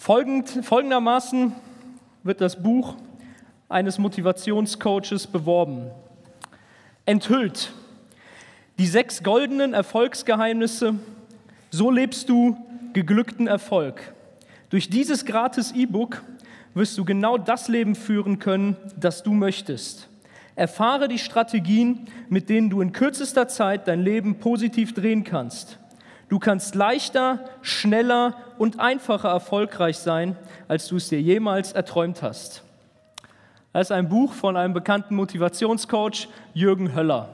Folgend, folgendermaßen wird das Buch eines Motivationscoaches beworben. Enthüllt. Die sechs goldenen Erfolgsgeheimnisse. So lebst du geglückten Erfolg. Durch dieses gratis E-Book wirst du genau das Leben führen können, das du möchtest. Erfahre die Strategien, mit denen du in kürzester Zeit dein Leben positiv drehen kannst. Du kannst leichter, schneller und einfacher erfolgreich sein, als du es dir jemals erträumt hast. Das ist ein Buch von einem bekannten Motivationscoach, Jürgen Höller.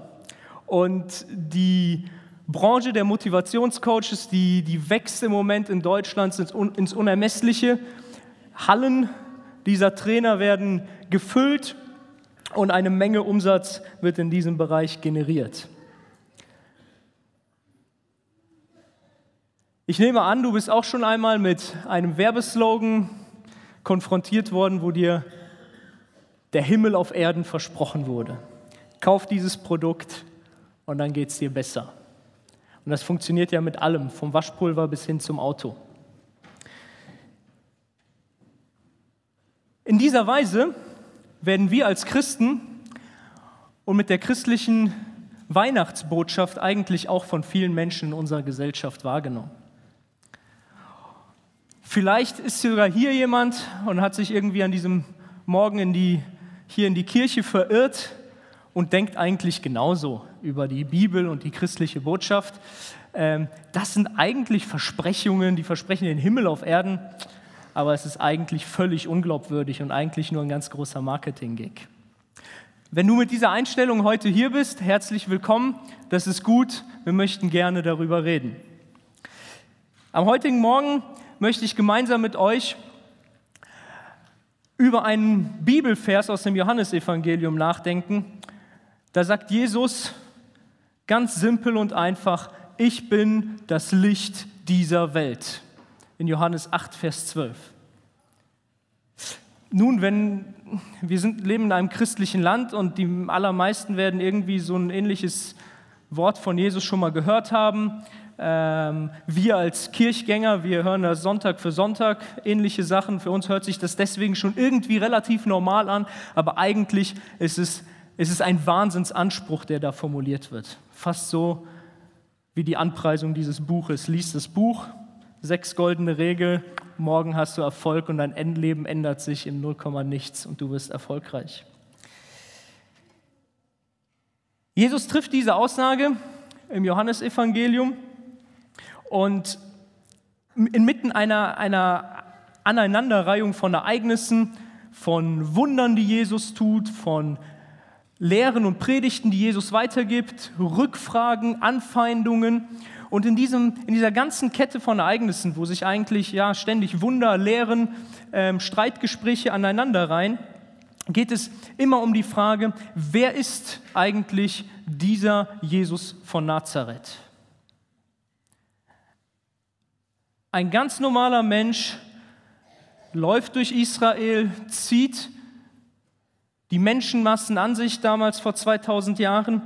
Und die Branche der Motivationscoaches, die, die wächst im Moment in Deutschland ins Unermessliche. Hallen dieser Trainer werden gefüllt und eine Menge Umsatz wird in diesem Bereich generiert. Ich nehme an, du bist auch schon einmal mit einem Werbeslogan konfrontiert worden, wo dir der Himmel auf Erden versprochen wurde. Kauf dieses Produkt und dann geht es dir besser. Und das funktioniert ja mit allem, vom Waschpulver bis hin zum Auto. In dieser Weise werden wir als Christen und mit der christlichen Weihnachtsbotschaft eigentlich auch von vielen Menschen in unserer Gesellschaft wahrgenommen. Vielleicht ist sogar hier jemand und hat sich irgendwie an diesem Morgen in die, hier in die Kirche verirrt und denkt eigentlich genauso über die Bibel und die christliche Botschaft. Ähm, das sind eigentlich Versprechungen, die versprechen den Himmel auf Erden, aber es ist eigentlich völlig unglaubwürdig und eigentlich nur ein ganz großer Marketing-Gig. Wenn du mit dieser Einstellung heute hier bist, herzlich willkommen. Das ist gut. Wir möchten gerne darüber reden. Am heutigen Morgen möchte ich gemeinsam mit euch über einen Bibelvers aus dem Johannesevangelium nachdenken. Da sagt Jesus ganz simpel und einfach, ich bin das Licht dieser Welt. In Johannes 8, Vers 12. Nun, wenn wir sind, leben in einem christlichen Land und die allermeisten werden irgendwie so ein ähnliches Wort von Jesus schon mal gehört haben, wir als Kirchgänger, wir hören das Sonntag für Sonntag ähnliche Sachen. Für uns hört sich das deswegen schon irgendwie relativ normal an, aber eigentlich ist es, ist es ein Wahnsinnsanspruch, der da formuliert wird. Fast so wie die Anpreisung dieses Buches. Lies das Buch, sechs goldene Regeln, morgen hast du Erfolg und dein Endleben ändert sich in 0, nichts und du wirst erfolgreich. Jesus trifft diese Aussage im Johannesevangelium und inmitten einer, einer Aneinanderreihung von Ereignissen, von Wundern, die Jesus tut, von Lehren und Predigten, die Jesus weitergibt, Rückfragen, Anfeindungen. Und in, diesem, in dieser ganzen Kette von Ereignissen, wo sich eigentlich ja, ständig Wunder, Lehren, ähm, Streitgespräche aneinanderreihen, geht es immer um die Frage, wer ist eigentlich dieser Jesus von Nazareth? Ein ganz normaler Mensch läuft durch Israel, zieht die Menschenmassen an sich damals vor 2000 Jahren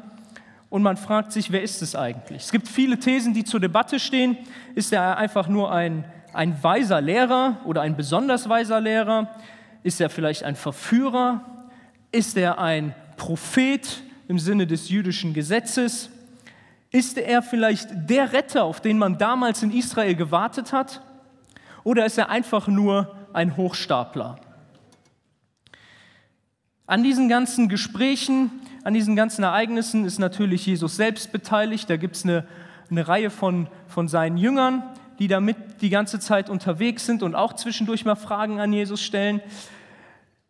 und man fragt sich, wer ist es eigentlich? Es gibt viele Thesen, die zur Debatte stehen. Ist er einfach nur ein, ein weiser Lehrer oder ein besonders weiser Lehrer? Ist er vielleicht ein Verführer? Ist er ein Prophet im Sinne des jüdischen Gesetzes? Ist er vielleicht der Retter, auf den man damals in Israel gewartet hat? Oder ist er einfach nur ein Hochstapler? An diesen ganzen Gesprächen, an diesen ganzen Ereignissen ist natürlich Jesus selbst beteiligt. Da gibt es eine, eine Reihe von, von seinen Jüngern, die damit die ganze Zeit unterwegs sind und auch zwischendurch mal Fragen an Jesus stellen.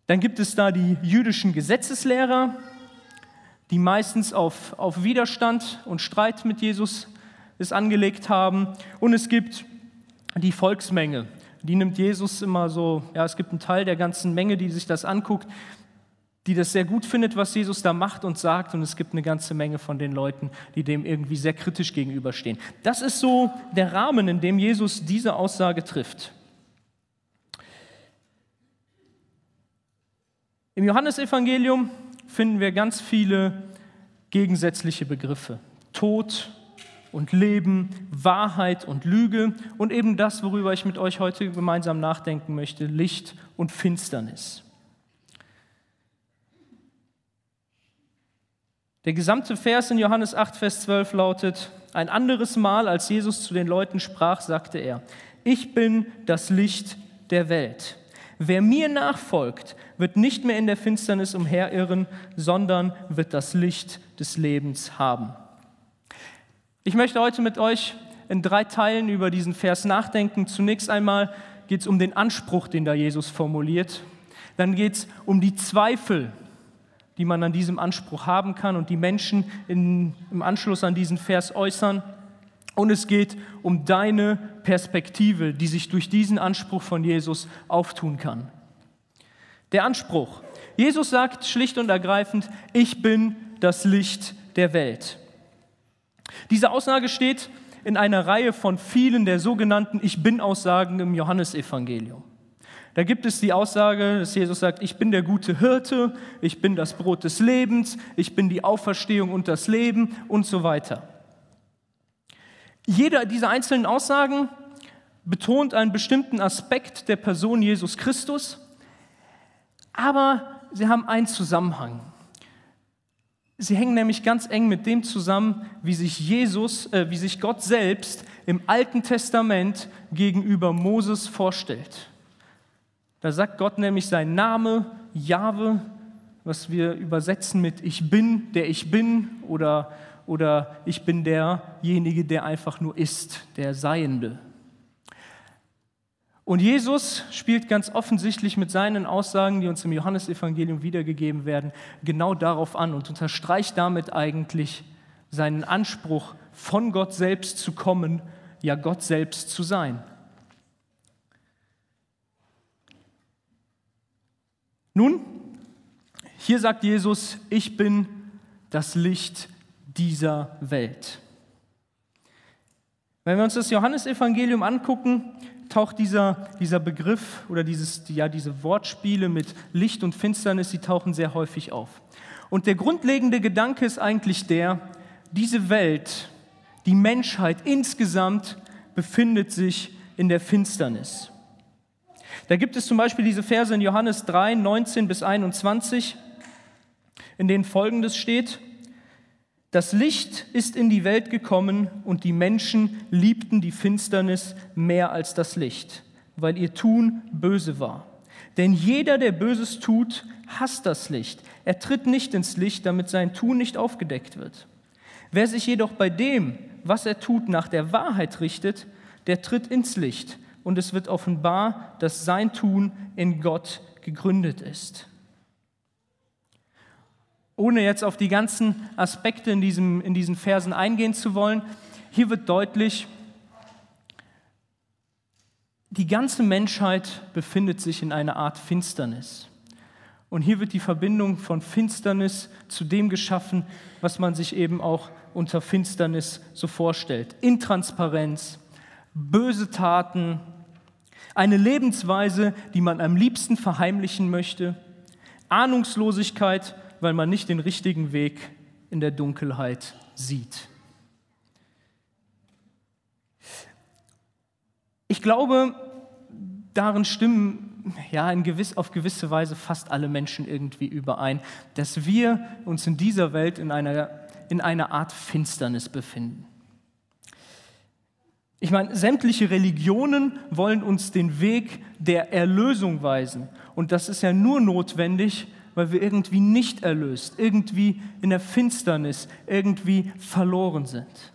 Dann gibt es da die jüdischen Gesetzeslehrer, die meistens auf, auf Widerstand und Streit mit Jesus es angelegt haben. Und es gibt die Volksmenge. Die nimmt Jesus immer so, ja, es gibt einen Teil der ganzen Menge, die sich das anguckt, die das sehr gut findet, was Jesus da macht und sagt. Und es gibt eine ganze Menge von den Leuten, die dem irgendwie sehr kritisch gegenüberstehen. Das ist so der Rahmen, in dem Jesus diese Aussage trifft. Im Johannesevangelium finden wir ganz viele gegensätzliche Begriffe. Tod, und Leben, Wahrheit und Lüge und eben das, worüber ich mit euch heute gemeinsam nachdenken möchte, Licht und Finsternis. Der gesamte Vers in Johannes 8, Vers 12 lautet, ein anderes Mal, als Jesus zu den Leuten sprach, sagte er, ich bin das Licht der Welt. Wer mir nachfolgt, wird nicht mehr in der Finsternis umherirren, sondern wird das Licht des Lebens haben. Ich möchte heute mit euch in drei Teilen über diesen Vers nachdenken. Zunächst einmal geht es um den Anspruch, den da Jesus formuliert. Dann geht es um die Zweifel, die man an diesem Anspruch haben kann und die Menschen in, im Anschluss an diesen Vers äußern. Und es geht um deine Perspektive, die sich durch diesen Anspruch von Jesus auftun kann. Der Anspruch. Jesus sagt schlicht und ergreifend, ich bin das Licht der Welt. Diese Aussage steht in einer Reihe von vielen der sogenannten Ich bin-Aussagen im Johannesevangelium. Da gibt es die Aussage, dass Jesus sagt, ich bin der gute Hirte, ich bin das Brot des Lebens, ich bin die Auferstehung und das Leben und so weiter. Jede dieser einzelnen Aussagen betont einen bestimmten Aspekt der Person Jesus Christus, aber sie haben einen Zusammenhang. Sie hängen nämlich ganz eng mit dem zusammen, wie sich Jesus, äh, wie sich Gott selbst im Alten Testament gegenüber Moses vorstellt. Da sagt Gott nämlich sein Name, Jahwe, was wir übersetzen mit Ich bin, der ich bin oder, oder ich bin derjenige, der einfach nur ist, der Seiende. Und Jesus spielt ganz offensichtlich mit seinen Aussagen, die uns im Johannesevangelium wiedergegeben werden, genau darauf an und unterstreicht damit eigentlich seinen Anspruch, von Gott selbst zu kommen, ja Gott selbst zu sein. Nun, hier sagt Jesus, ich bin das Licht dieser Welt. Wenn wir uns das Johannesevangelium angucken, taucht dieser, dieser Begriff oder dieses, ja, diese Wortspiele mit Licht und Finsternis, die tauchen sehr häufig auf. Und der grundlegende Gedanke ist eigentlich der, diese Welt, die Menschheit insgesamt befindet sich in der Finsternis. Da gibt es zum Beispiel diese Verse in Johannes 3, 19 bis 21, in denen Folgendes steht. Das Licht ist in die Welt gekommen und die Menschen liebten die Finsternis mehr als das Licht, weil ihr Tun böse war. Denn jeder, der Böses tut, hasst das Licht. Er tritt nicht ins Licht, damit sein Tun nicht aufgedeckt wird. Wer sich jedoch bei dem, was er tut, nach der Wahrheit richtet, der tritt ins Licht und es wird offenbar, dass sein Tun in Gott gegründet ist ohne jetzt auf die ganzen Aspekte in, diesem, in diesen Versen eingehen zu wollen, hier wird deutlich, die ganze Menschheit befindet sich in einer Art Finsternis. Und hier wird die Verbindung von Finsternis zu dem geschaffen, was man sich eben auch unter Finsternis so vorstellt. Intransparenz, böse Taten, eine Lebensweise, die man am liebsten verheimlichen möchte, Ahnungslosigkeit weil man nicht den richtigen Weg in der Dunkelheit sieht. Ich glaube, darin stimmen ja in gewiss, auf gewisse Weise fast alle Menschen irgendwie überein, dass wir uns in dieser Welt in einer, in einer Art Finsternis befinden. Ich meine, sämtliche Religionen wollen uns den Weg der Erlösung weisen. Und das ist ja nur notwendig, weil wir irgendwie nicht erlöst, irgendwie in der Finsternis, irgendwie verloren sind.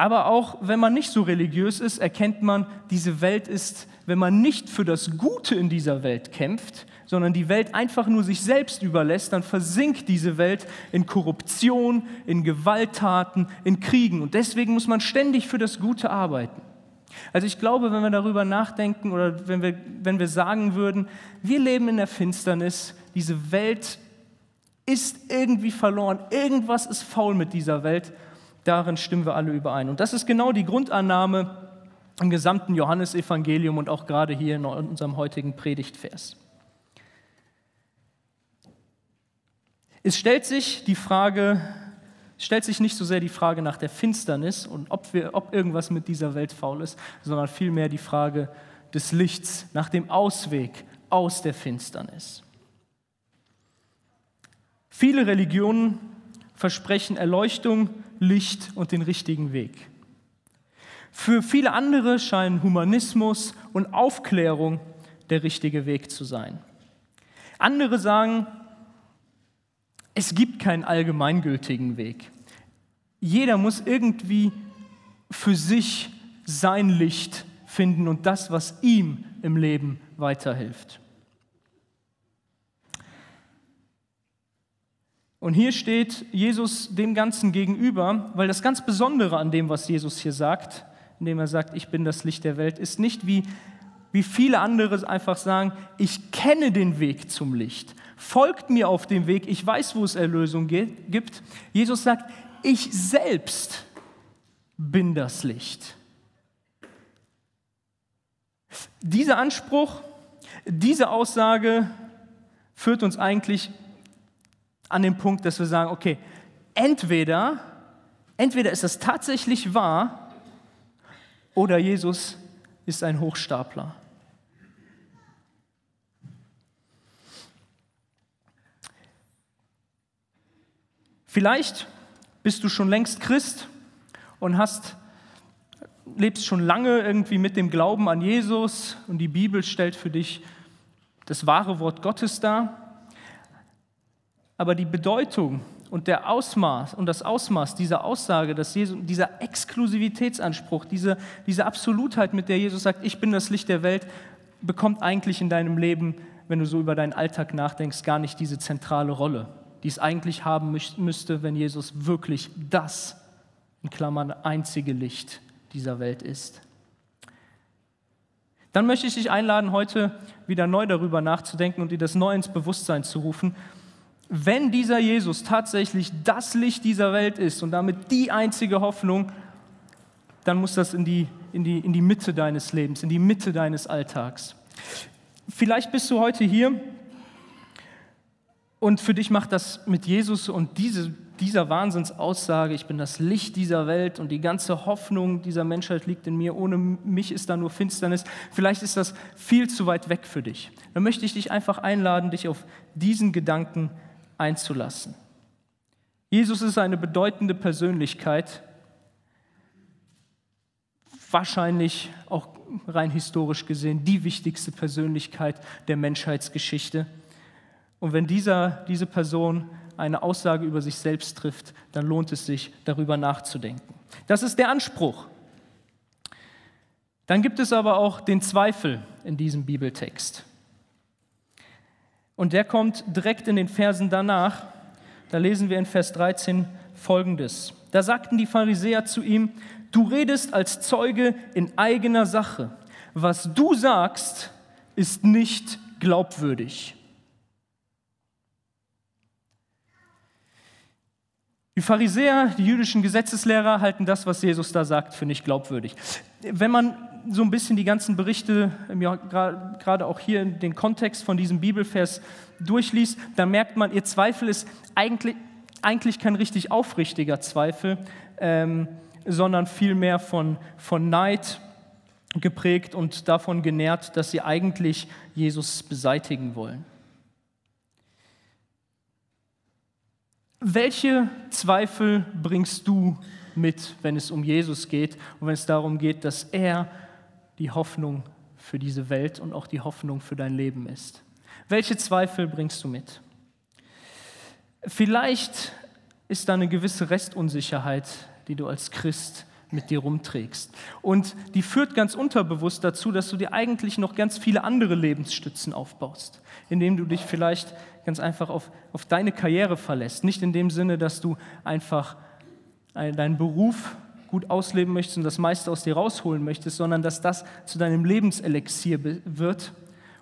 Aber auch wenn man nicht so religiös ist, erkennt man, diese Welt ist, wenn man nicht für das Gute in dieser Welt kämpft, sondern die Welt einfach nur sich selbst überlässt, dann versinkt diese Welt in Korruption, in Gewalttaten, in Kriegen. Und deswegen muss man ständig für das Gute arbeiten. Also ich glaube, wenn wir darüber nachdenken oder wenn wir, wenn wir sagen würden, wir leben in der Finsternis, diese Welt ist irgendwie verloren, irgendwas ist faul mit dieser Welt, darin stimmen wir alle überein. Und das ist genau die Grundannahme im gesamten Johannesevangelium und auch gerade hier in unserem heutigen Predigtvers. Es stellt sich die Frage, stellt sich nicht so sehr die Frage nach der Finsternis und ob, wir, ob irgendwas mit dieser Welt faul ist, sondern vielmehr die Frage des Lichts, nach dem Ausweg aus der Finsternis. Viele Religionen versprechen Erleuchtung, Licht und den richtigen Weg. Für viele andere scheinen Humanismus und Aufklärung der richtige Weg zu sein. Andere sagen, es gibt keinen allgemeingültigen Weg. Jeder muss irgendwie für sich sein Licht finden und das, was ihm im Leben weiterhilft. Und hier steht Jesus dem Ganzen gegenüber, weil das ganz Besondere an dem, was Jesus hier sagt, indem er sagt, ich bin das Licht der Welt, ist nicht wie, wie viele andere einfach sagen, ich kenne den Weg zum Licht, folgt mir auf dem Weg, ich weiß, wo es Erlösung gibt. Jesus sagt, ich selbst bin das Licht. Dieser Anspruch, diese Aussage führt uns eigentlich an den Punkt, dass wir sagen, okay, entweder, entweder ist das tatsächlich wahr oder Jesus ist ein Hochstapler. Vielleicht bist du schon längst Christ und hast, lebst schon lange irgendwie mit dem Glauben an Jesus und die Bibel stellt für dich das wahre Wort Gottes dar. Aber die Bedeutung und der Ausmaß und das Ausmaß dieser Aussage, dass Jesus, dieser Exklusivitätsanspruch, diese, diese Absolutheit, mit der Jesus sagt, ich bin das Licht der Welt, bekommt eigentlich in deinem Leben, wenn du so über deinen Alltag nachdenkst, gar nicht diese zentrale Rolle, die es eigentlich haben müsste, wenn Jesus wirklich das, in Klammern, einzige Licht dieser Welt ist. Dann möchte ich dich einladen, heute wieder neu darüber nachzudenken und dir das neu ins Bewusstsein zu rufen, wenn dieser Jesus tatsächlich das Licht dieser Welt ist und damit die einzige Hoffnung, dann muss das in die, in die, in die Mitte deines Lebens, in die Mitte deines Alltags. Vielleicht bist du heute hier und für dich macht das mit Jesus und diese, dieser Wahnsinnsaussage, ich bin das Licht dieser Welt und die ganze Hoffnung dieser Menschheit liegt in mir, ohne mich ist da nur Finsternis, vielleicht ist das viel zu weit weg für dich. Dann möchte ich dich einfach einladen, dich auf diesen Gedanken zu einzulassen. Jesus ist eine bedeutende Persönlichkeit, wahrscheinlich auch rein historisch gesehen die wichtigste Persönlichkeit der Menschheitsgeschichte. Und wenn dieser, diese Person eine Aussage über sich selbst trifft, dann lohnt es sich, darüber nachzudenken. Das ist der Anspruch. Dann gibt es aber auch den Zweifel in diesem Bibeltext. Und der kommt direkt in den Versen danach. Da lesen wir in Vers 13 folgendes. Da sagten die Pharisäer zu ihm, du redest als Zeuge in eigener Sache. Was du sagst, ist nicht glaubwürdig. Die Pharisäer, die jüdischen Gesetzeslehrer, halten das, was Jesus da sagt, für nicht glaubwürdig. Wenn man so ein bisschen die ganzen Berichte, gerade auch hier in den Kontext von diesem Bibelvers durchliest, dann merkt man, ihr Zweifel ist eigentlich, eigentlich kein richtig aufrichtiger Zweifel, ähm, sondern vielmehr von, von Neid geprägt und davon genährt, dass sie eigentlich Jesus beseitigen wollen. Welche Zweifel bringst du mit, wenn es um Jesus geht und wenn es darum geht, dass er die Hoffnung für diese Welt und auch die Hoffnung für dein Leben ist. Welche Zweifel bringst du mit? Vielleicht ist da eine gewisse Restunsicherheit, die du als Christ mit dir rumträgst. Und die führt ganz unterbewusst dazu, dass du dir eigentlich noch ganz viele andere Lebensstützen aufbaust, indem du dich vielleicht ganz einfach auf, auf deine Karriere verlässt. Nicht in dem Sinne, dass du einfach deinen Beruf gut ausleben möchtest und das meiste aus dir rausholen möchtest, sondern dass das zu deinem Lebenselixier wird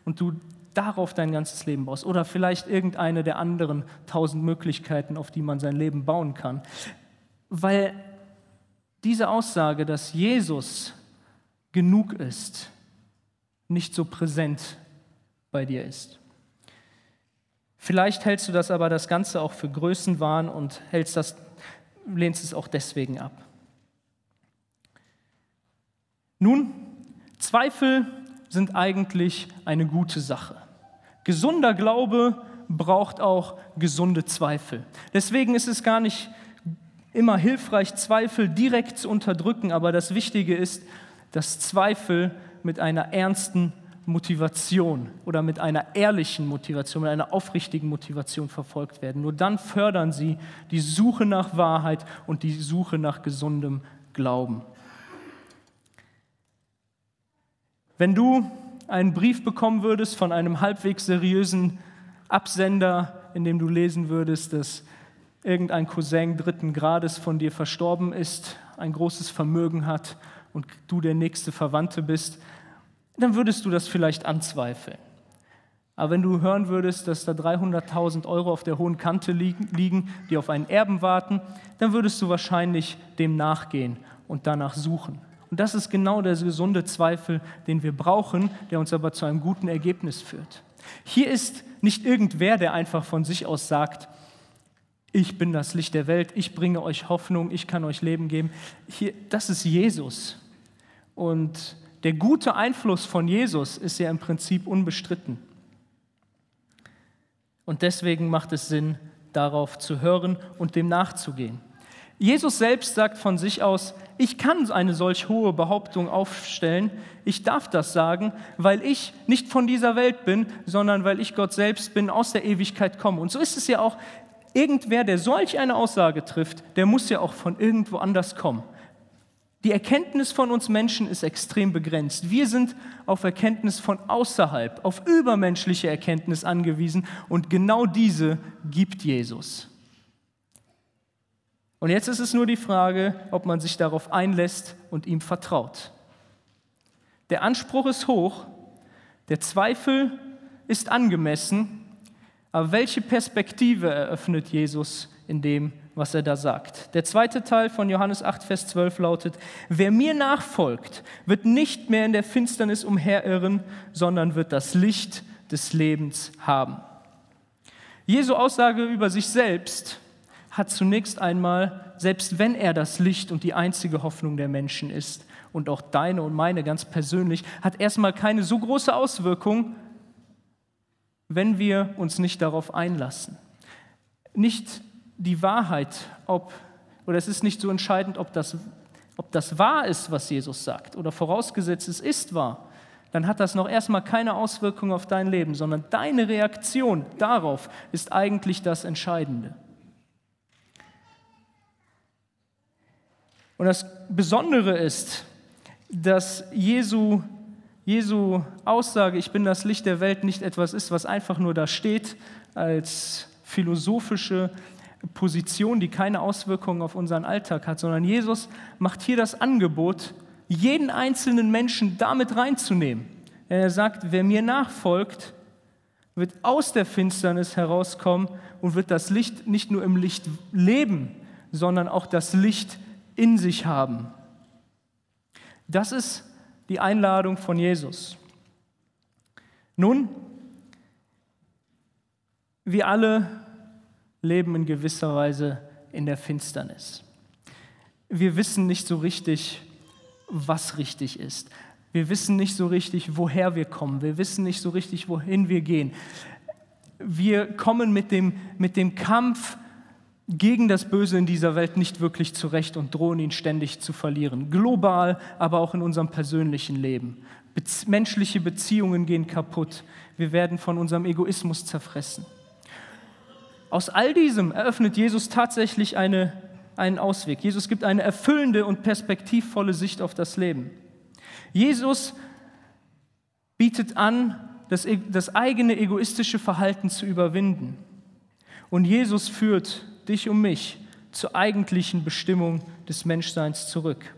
und du darauf dein ganzes Leben baust. Oder vielleicht irgendeine der anderen tausend Möglichkeiten, auf die man sein Leben bauen kann. Weil diese Aussage, dass Jesus genug ist, nicht so präsent bei dir ist. Vielleicht hältst du das aber das Ganze auch für Größenwahn und hältst das, lehnst es auch deswegen ab. Nun, Zweifel sind eigentlich eine gute Sache. Gesunder Glaube braucht auch gesunde Zweifel. Deswegen ist es gar nicht immer hilfreich, Zweifel direkt zu unterdrücken, aber das Wichtige ist, dass Zweifel mit einer ernsten Motivation oder mit einer ehrlichen Motivation, mit einer aufrichtigen Motivation verfolgt werden. Nur dann fördern sie die Suche nach Wahrheit und die Suche nach gesundem Glauben. Wenn du einen Brief bekommen würdest von einem halbwegs seriösen Absender, in dem du lesen würdest, dass irgendein Cousin dritten Grades von dir verstorben ist, ein großes Vermögen hat und du der nächste Verwandte bist, dann würdest du das vielleicht anzweifeln. Aber wenn du hören würdest, dass da 300.000 Euro auf der hohen Kante liegen, die auf einen Erben warten, dann würdest du wahrscheinlich dem nachgehen und danach suchen. Und das ist genau der gesunde Zweifel, den wir brauchen, der uns aber zu einem guten Ergebnis führt. Hier ist nicht irgendwer, der einfach von sich aus sagt, ich bin das Licht der Welt, ich bringe euch Hoffnung, ich kann euch Leben geben. Hier, das ist Jesus. Und der gute Einfluss von Jesus ist ja im Prinzip unbestritten. Und deswegen macht es Sinn, darauf zu hören und dem nachzugehen. Jesus selbst sagt von sich aus, ich kann eine solch hohe Behauptung aufstellen, ich darf das sagen, weil ich nicht von dieser Welt bin, sondern weil ich Gott selbst bin, aus der Ewigkeit komme. Und so ist es ja auch, irgendwer, der solch eine Aussage trifft, der muss ja auch von irgendwo anders kommen. Die Erkenntnis von uns Menschen ist extrem begrenzt. Wir sind auf Erkenntnis von außerhalb, auf übermenschliche Erkenntnis angewiesen und genau diese gibt Jesus. Und jetzt ist es nur die Frage, ob man sich darauf einlässt und ihm vertraut. Der Anspruch ist hoch, der Zweifel ist angemessen, aber welche Perspektive eröffnet Jesus in dem, was er da sagt? Der zweite Teil von Johannes 8, Vers 12 lautet, wer mir nachfolgt, wird nicht mehr in der Finsternis umherirren, sondern wird das Licht des Lebens haben. Jesu Aussage über sich selbst hat zunächst einmal, selbst wenn er das Licht und die einzige Hoffnung der Menschen ist, und auch deine und meine ganz persönlich, hat erstmal keine so große Auswirkung, wenn wir uns nicht darauf einlassen. Nicht die Wahrheit, ob, oder es ist nicht so entscheidend, ob das, ob das wahr ist, was Jesus sagt, oder vorausgesetzt es ist wahr, dann hat das noch erstmal keine Auswirkung auf dein Leben, sondern deine Reaktion darauf ist eigentlich das Entscheidende. Und das Besondere ist, dass Jesu, Jesu Aussage, ich bin das Licht der Welt, nicht etwas ist, was einfach nur da steht als philosophische Position, die keine Auswirkungen auf unseren Alltag hat, sondern Jesus macht hier das Angebot, jeden einzelnen Menschen damit reinzunehmen. Er sagt, wer mir nachfolgt, wird aus der Finsternis herauskommen und wird das Licht nicht nur im Licht leben, sondern auch das Licht in sich haben. Das ist die Einladung von Jesus. Nun, wir alle leben in gewisser Weise in der Finsternis. Wir wissen nicht so richtig, was richtig ist. Wir wissen nicht so richtig, woher wir kommen. Wir wissen nicht so richtig, wohin wir gehen. Wir kommen mit dem, mit dem Kampf gegen das Böse in dieser Welt nicht wirklich zurecht und drohen ihn ständig zu verlieren. Global, aber auch in unserem persönlichen Leben. Bez menschliche Beziehungen gehen kaputt. Wir werden von unserem Egoismus zerfressen. Aus all diesem eröffnet Jesus tatsächlich eine, einen Ausweg. Jesus gibt eine erfüllende und perspektivvolle Sicht auf das Leben. Jesus bietet an, das, e-, das eigene egoistische Verhalten zu überwinden. Und Jesus führt dich und mich zur eigentlichen Bestimmung des Menschseins zurück.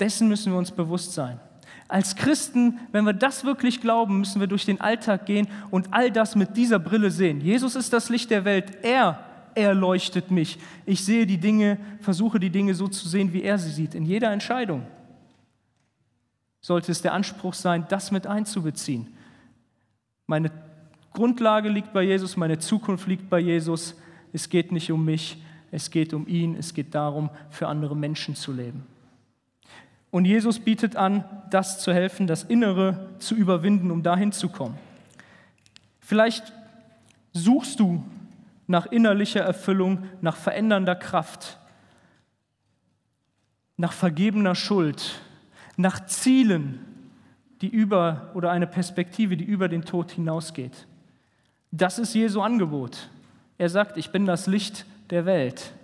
Dessen müssen wir uns bewusst sein. Als Christen, wenn wir das wirklich glauben, müssen wir durch den Alltag gehen und all das mit dieser Brille sehen. Jesus ist das Licht der Welt. Er erleuchtet mich. Ich sehe die Dinge, versuche die Dinge so zu sehen, wie er sie sieht. In jeder Entscheidung sollte es der Anspruch sein, das mit einzubeziehen. Meine Grundlage liegt bei Jesus, meine Zukunft liegt bei Jesus. Es geht nicht um mich, es geht um ihn, es geht darum, für andere Menschen zu leben. Und Jesus bietet an, das zu helfen, das Innere zu überwinden, um dahin zu kommen. Vielleicht suchst du nach innerlicher Erfüllung, nach verändernder Kraft, nach vergebener Schuld, nach Zielen, die über oder eine Perspektive, die über den Tod hinausgeht. Das ist Jesu Angebot. Er sagt, ich bin das Licht der Welt.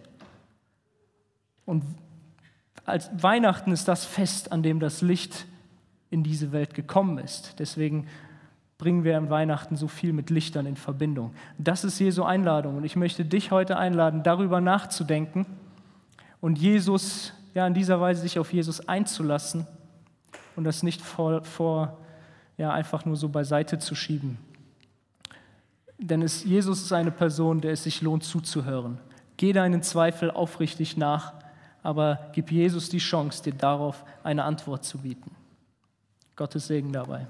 Und als Weihnachten ist das Fest, an dem das Licht in diese Welt gekommen ist. Deswegen bringen wir an Weihnachten so viel mit Lichtern in Verbindung. Das ist Jesu Einladung und ich möchte dich heute einladen, darüber nachzudenken und Jesus, ja, in dieser Weise sich auf Jesus einzulassen und das nicht vor, vor ja, einfach nur so beiseite zu schieben. Denn es, Jesus ist eine Person, der es sich lohnt zuzuhören. Geh deinen Zweifel aufrichtig nach, aber gib Jesus die Chance, dir darauf eine Antwort zu bieten. Gottes Segen dabei.